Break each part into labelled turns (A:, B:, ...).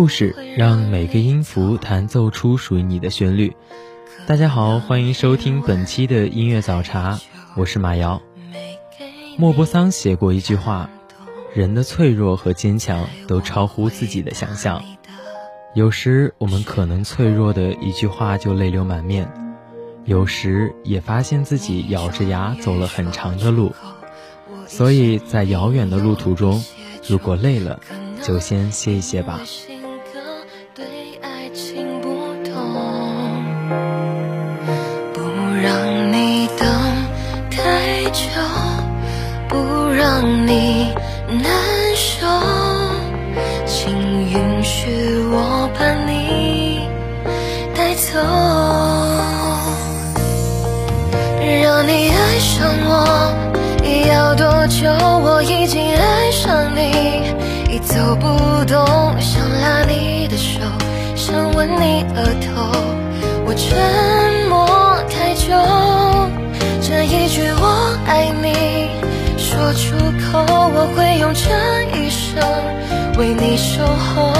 A: 故事，让每个音符弹奏出属于你的旋律。大家好，欢迎收听本期的音乐早茶，我是马瑶。莫泊桑写过一句话：人的脆弱和坚强都超乎自己的想象。有时我们可能脆弱的一句话就泪流满面。有时也发现自己咬着牙走了很长的路，所以在遥远的路途中，如果累了，就先歇一歇吧。
B: 让你难受，请允许我把你带走。让你爱上我要多久？我已经爱上你，已走不动，想拉你的手，想吻你额头。我沉默太久，这一句我爱你说出口，我会用这一生为你守候。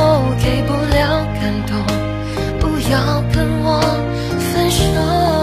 B: 给不了感动，不要跟我分手。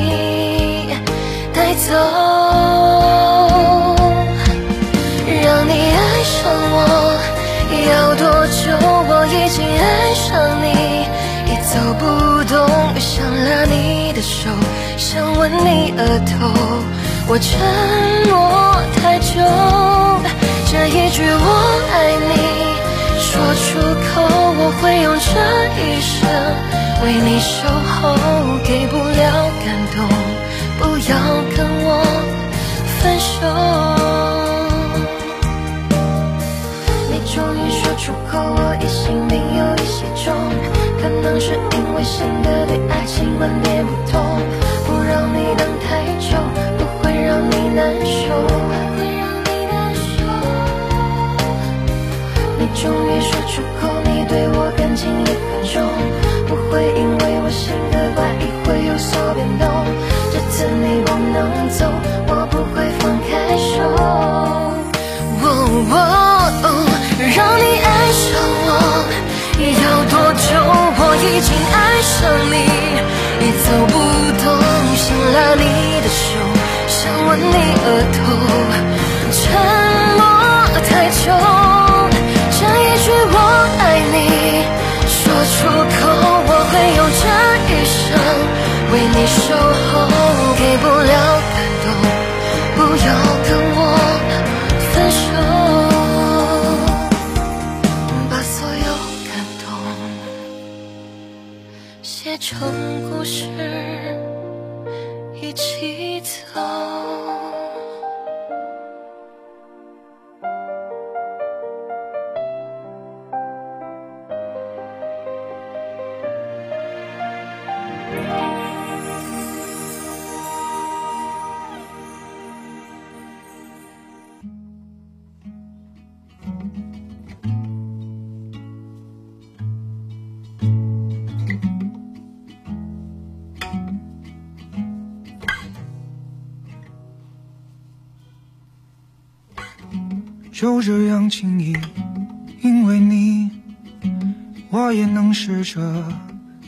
B: 你带走让你爱上我要多久我已经爱上你。已走不动想拉你的手想吻你额头我沉默太久这一句我爱你说出口我会用这一生为你守候。给不了感动，不要跟我分手。你终于说出口，我疑心病有一些重，可能是因为新的对爱情观念不同，不让你等太久。不会让你难受，会让你难受。你终于说出口，你对我感情也很重，不会因为我性格怪异会有所变动，这次你不能走，我不会放开手。让你爱上我，要多久？我已经爱上你，已走不动。想拉你的手，想吻你额头。
C: 就这样轻易，因为你，我也能试着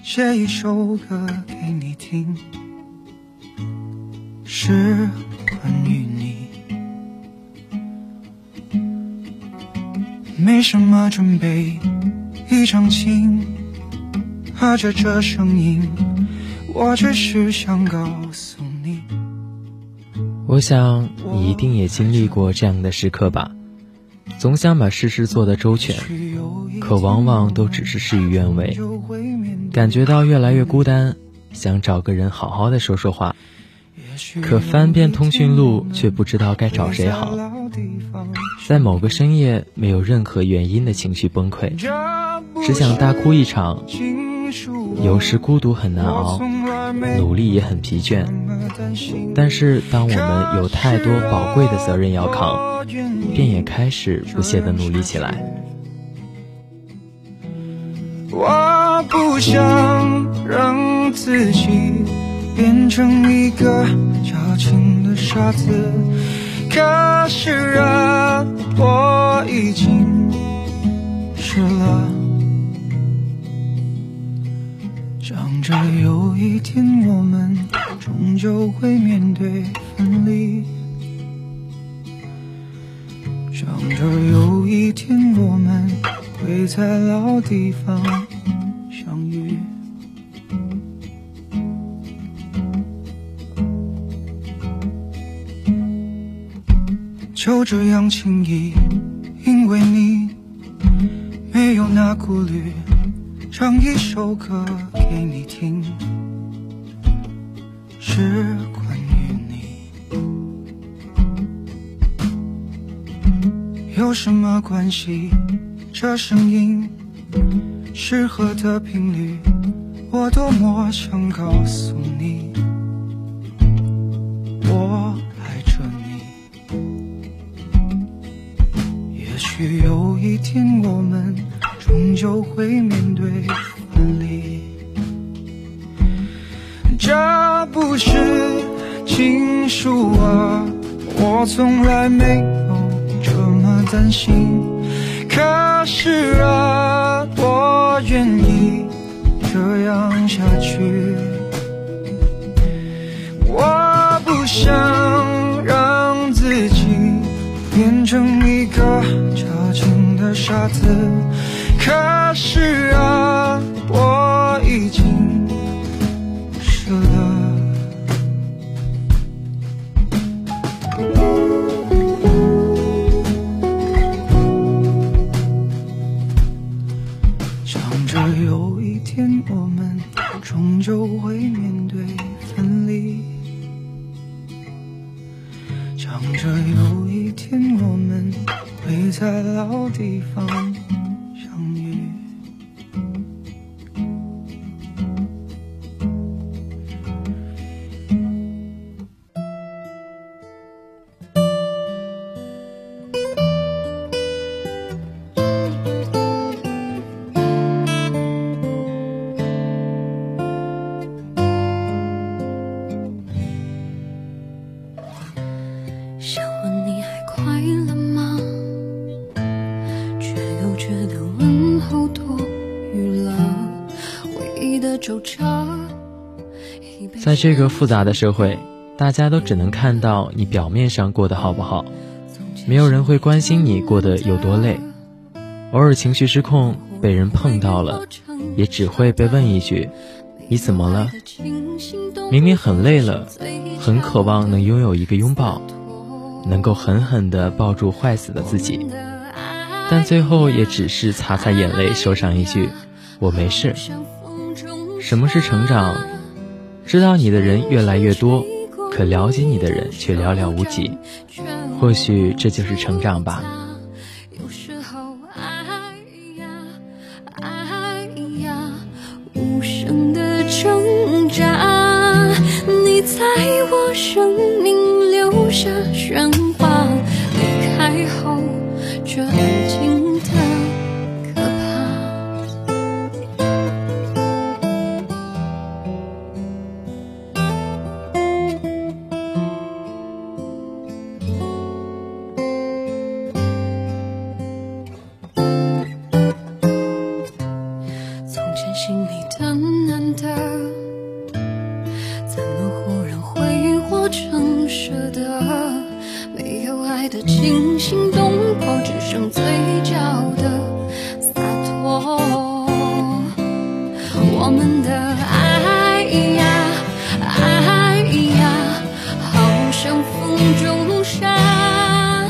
C: 写一首歌给你听，是关于你。没什么准备，一场情，和着这声音，我只是想告诉你。
A: 我想你一定也经历过这样的时刻吧。总想把事事做得周全，可往往都只是事与愿违。感觉到越来越孤单，想找个人好好的说说话，可翻遍通讯录却不知道该找谁好。在某个深夜，没有任何原因的情绪崩溃，只想大哭一场。有时孤独很难熬，努力也很疲倦。但是当我们有太多宝贵的责任要扛，便也开始不懈地努力起来。
C: 我不想让自己变成一个矫情的傻子，可是啊，我已经湿了。着有一天我们终究会面对分离，想着有一天我们会在老地方相遇，就这样轻易，因为你没有那顾虑。唱一首歌给你听，是关于你。有什么关系？这声音适合的频率，我多么想告诉你，我爱着你。也许有一天我们。终究会面对分离，这不是情书啊，我从来没有这么担心。可是啊，我愿意这样下去。我不想让自己变成一个矫情的傻子。可是啊，我已经舍了。想着有一天我们终究会面对分离，想着有一天我们会在老地方。
A: 这个复杂的社会，大家都只能看到你表面上过得好不好，没有人会关心你过得有多累。偶尔情绪失控，被人碰到了，也只会被问一句：“你怎么了？”明明很累了，很渴望能拥有一个拥抱，能够狠狠地抱住坏死的自己，但最后也只是擦擦眼泪，说上一句：“我没事。”什么是成长？知道你的人越来越多，可了解你的人却寥寥无几。或许这就是成长吧。
D: 有时候爱呀，无声的挣扎，你在我生挥霍成舍得？没有爱的惊心动魄，只剩嘴角的洒脱。我们的爱呀爱呀，好像风中沙，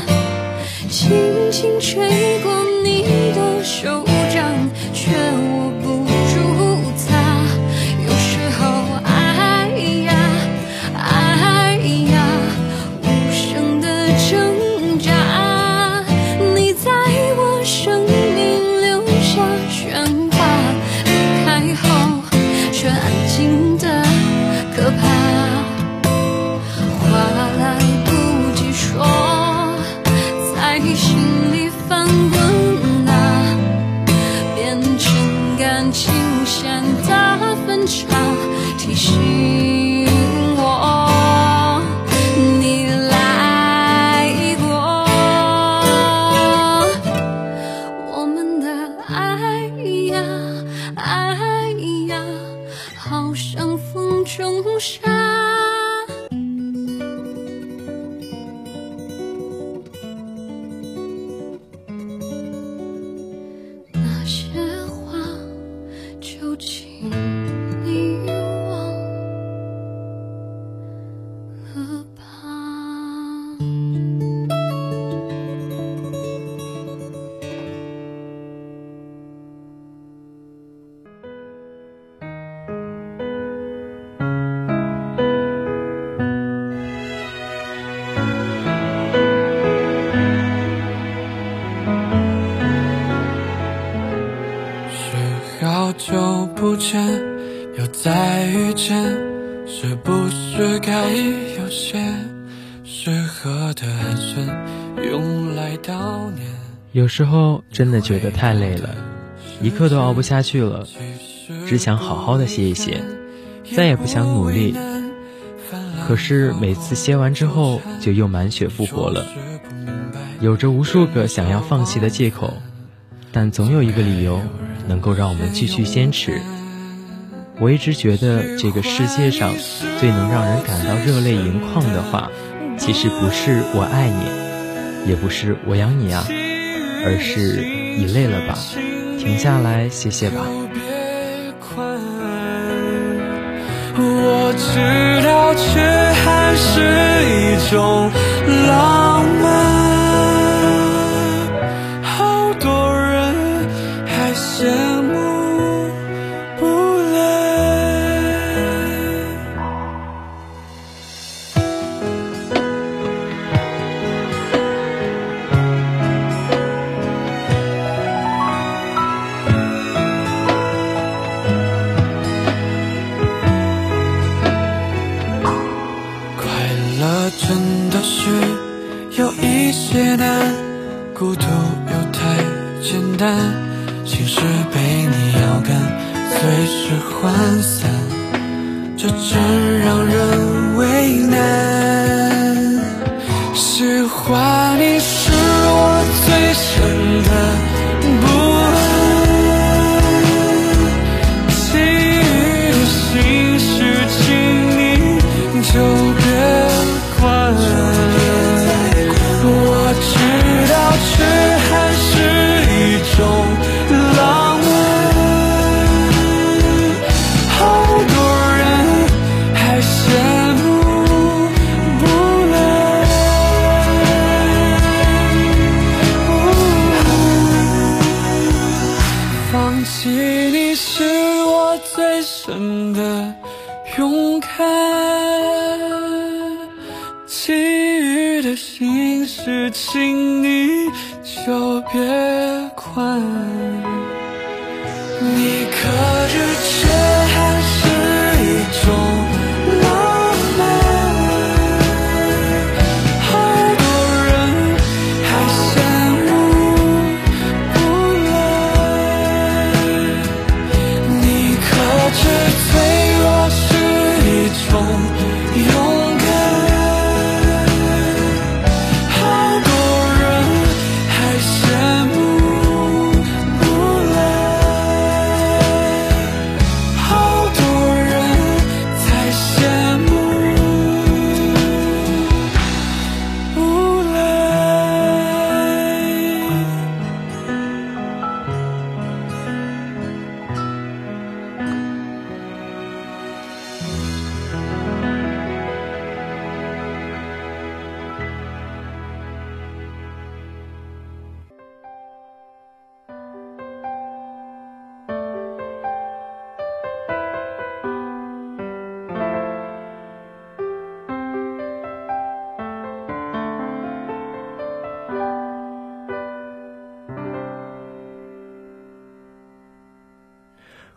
D: 轻轻吹
E: 好久不见，又再遇见，是不是该有些适合的寒暄，用来悼念？
A: 有时候真的觉得太累了，一刻都熬不下去了，只想好好的歇一歇，再也不想努力。可是每次歇完之后，就又满血复活了，有着无数个想要放弃的借口，但总有一个理由能够让我们继续坚持。我一直觉得这个世界上最能让人感到热泪盈眶的话，其实不是我爱你，也不是我养你啊，而是你累了吧，停下来歇歇吧。
E: 我知道，却还是一种浪漫。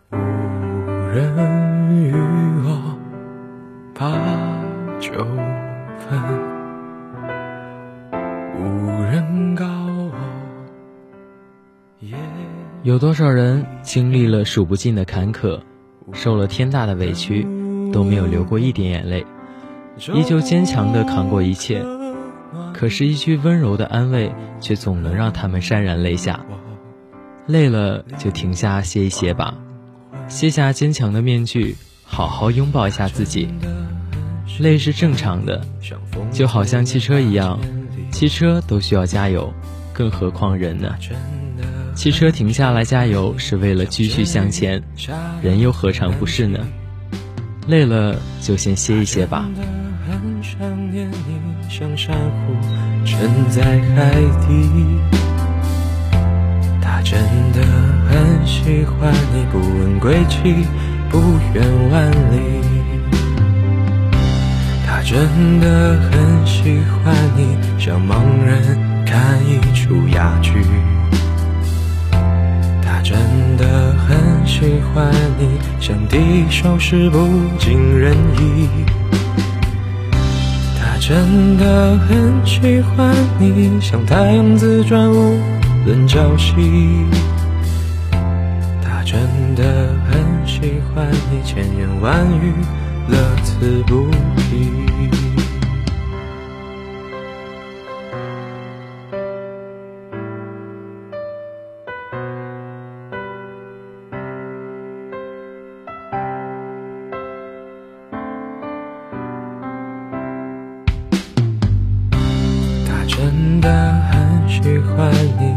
E: 人
F: 与我把酒分，无人告我。
A: 有多少人经历了数不尽的坎坷，受了天大的委屈，都没有流过一点眼泪，依旧坚强的扛过一切。可是，一句温柔的安慰，却总能让他们潸然泪下。累了就停下歇一歇吧。卸下坚强的面具，好好拥抱一下自己。累是正常的，就好像汽车一样，汽车都需要加油，更何况人呢？汽车停下来加油是为了继续向前，人又何尝不是呢？累了就先歇一歇吧。
F: 真的很喜欢你，不问归期，不远万里。他真的很喜欢你，像盲人看一出哑剧。他真的很喜欢你，像第一首诗不尽人意。他真的很喜欢你，像太阳自转无。轮朝夕，他真的很喜欢你，千言万语，乐此不疲。他真的很喜欢你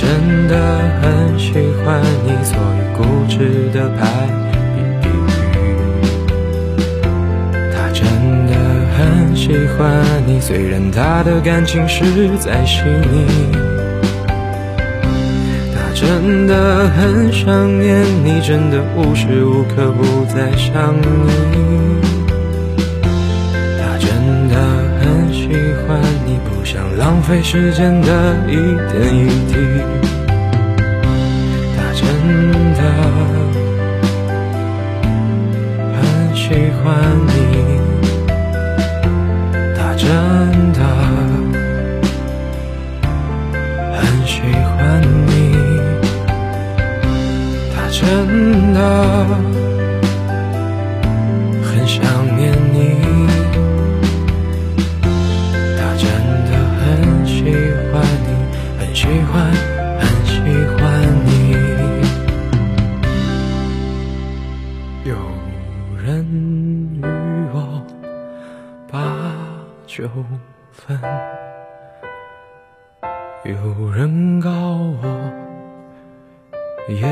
F: 真的很喜欢你，所以固执的排比喻。他真的很喜欢你，虽然他的感情实在细腻。他真的很想念你，真的无时无刻不在想你。浪费时间的一点一滴他真
G: 的很喜欢你他真的很喜欢你他真的酒分，有人告我。夜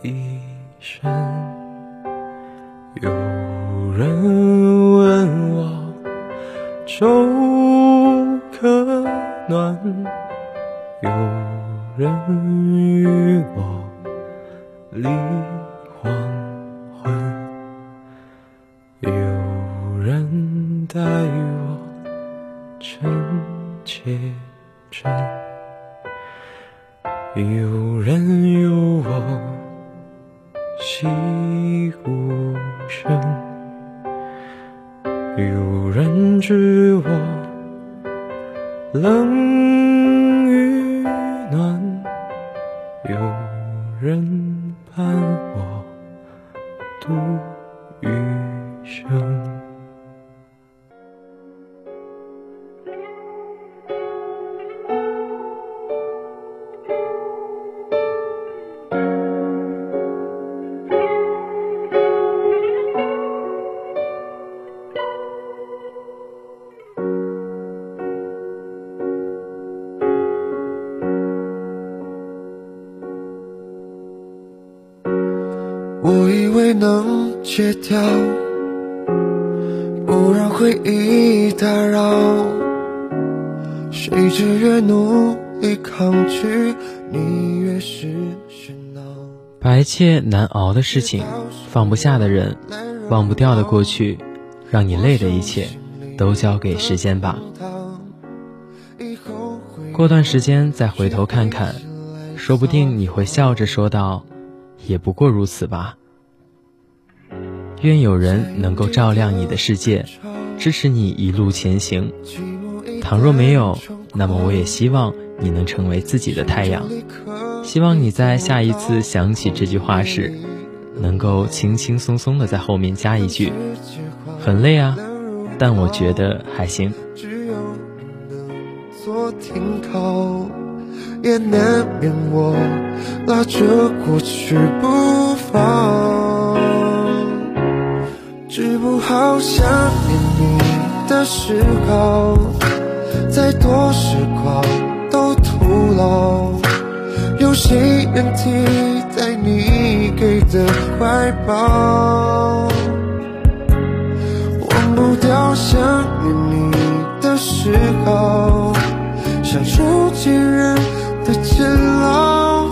G: 已深，有人问我粥可暖，有人与我离真。有人有我细无声，有人知我冷不让回忆打扰。谁知越努力抗拒，你越是喧闹。
A: 白切难熬的事情，放不下的人，忘不掉的过去，让你累的一切，都交给时间吧。过段时间再回头看看，说不定你会笑着说道。也不过如此吧。愿有人能够照亮你的世界，支持你一路前行。倘若没有，那么我也希望你能成为自己的太阳。希望你在下一次想起这句话时，能够轻轻松松的在后面加一句：“很累啊，但我觉得还行。”
G: 也难免我拉着过去不放，好想念你的嗜好，再多时光都徒劳，有谁能替代你给的怀抱？忘不掉想念你的嗜好，像囚禁人。的监牢，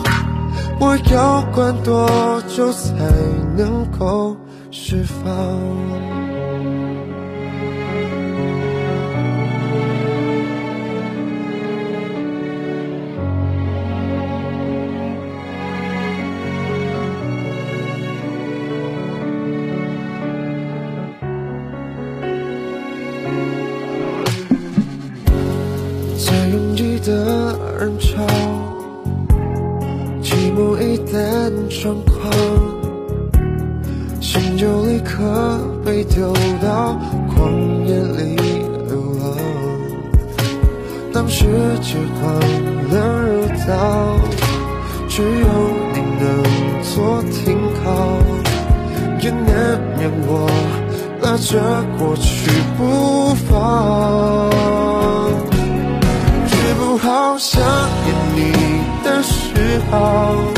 G: 我要关多久才能够释放？一旦猖狂，心就立刻被丢到旷野里流浪。当世界荒凉如岛，只有你能做停靠，也难免我拉着过去不放，治不好想念你的嗜好。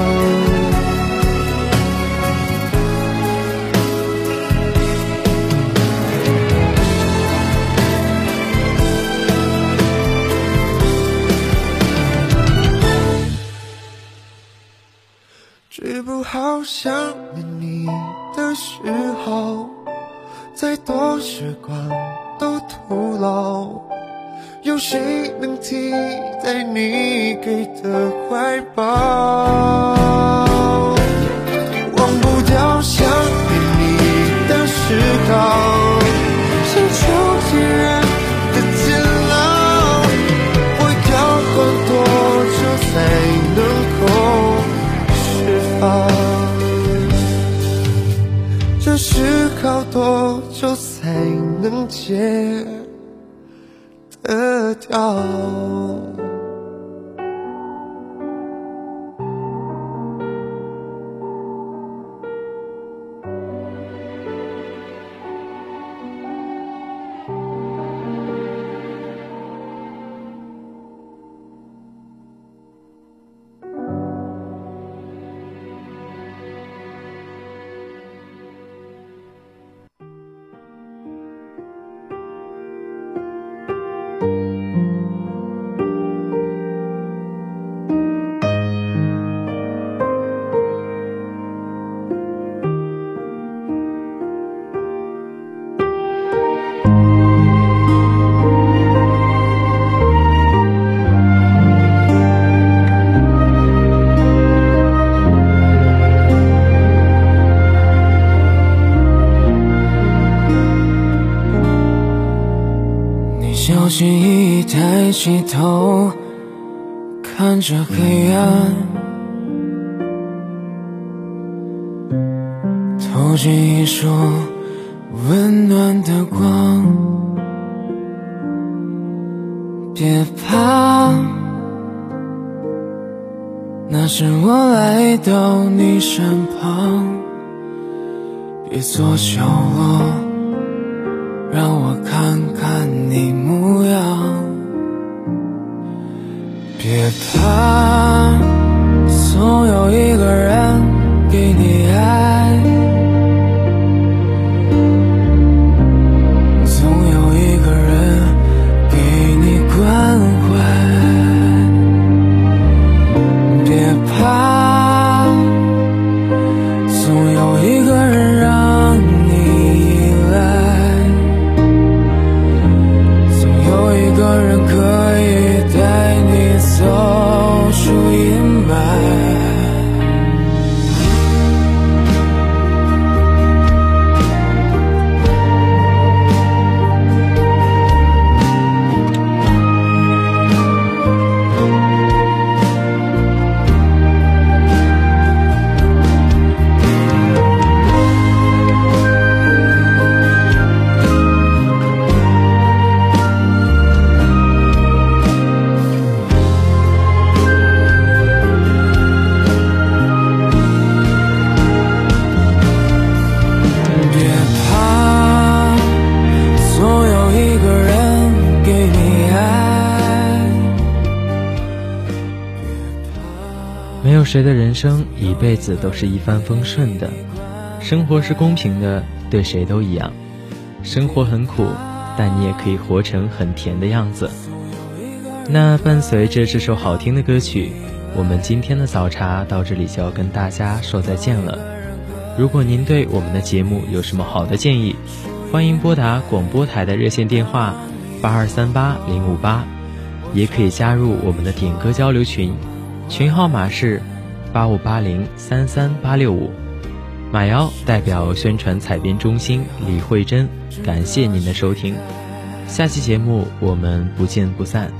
E: 小心翼翼抬起头，看着黑暗，投进一束温暖的光。别怕，那是我来到你身旁。别做角落。让我看看你模样，别怕，总有一个人给你爱。
A: 人生一辈子都是一帆风顺的？生活是公平的，对谁都一样。生活很苦，但你也可以活成很甜的样子。那伴随着这首好听的歌曲，我们今天的早茶到这里就要跟大家说再见了。如果您对我们的节目有什么好的建议，欢迎拨打广播台的热线电话八二三八零五八，也可以加入我们的点歌交流群，群号码是。八五八零三三八六五，马瑶代表宣传采编中心李慧珍，感谢您的收听，下期节目我们不见不散。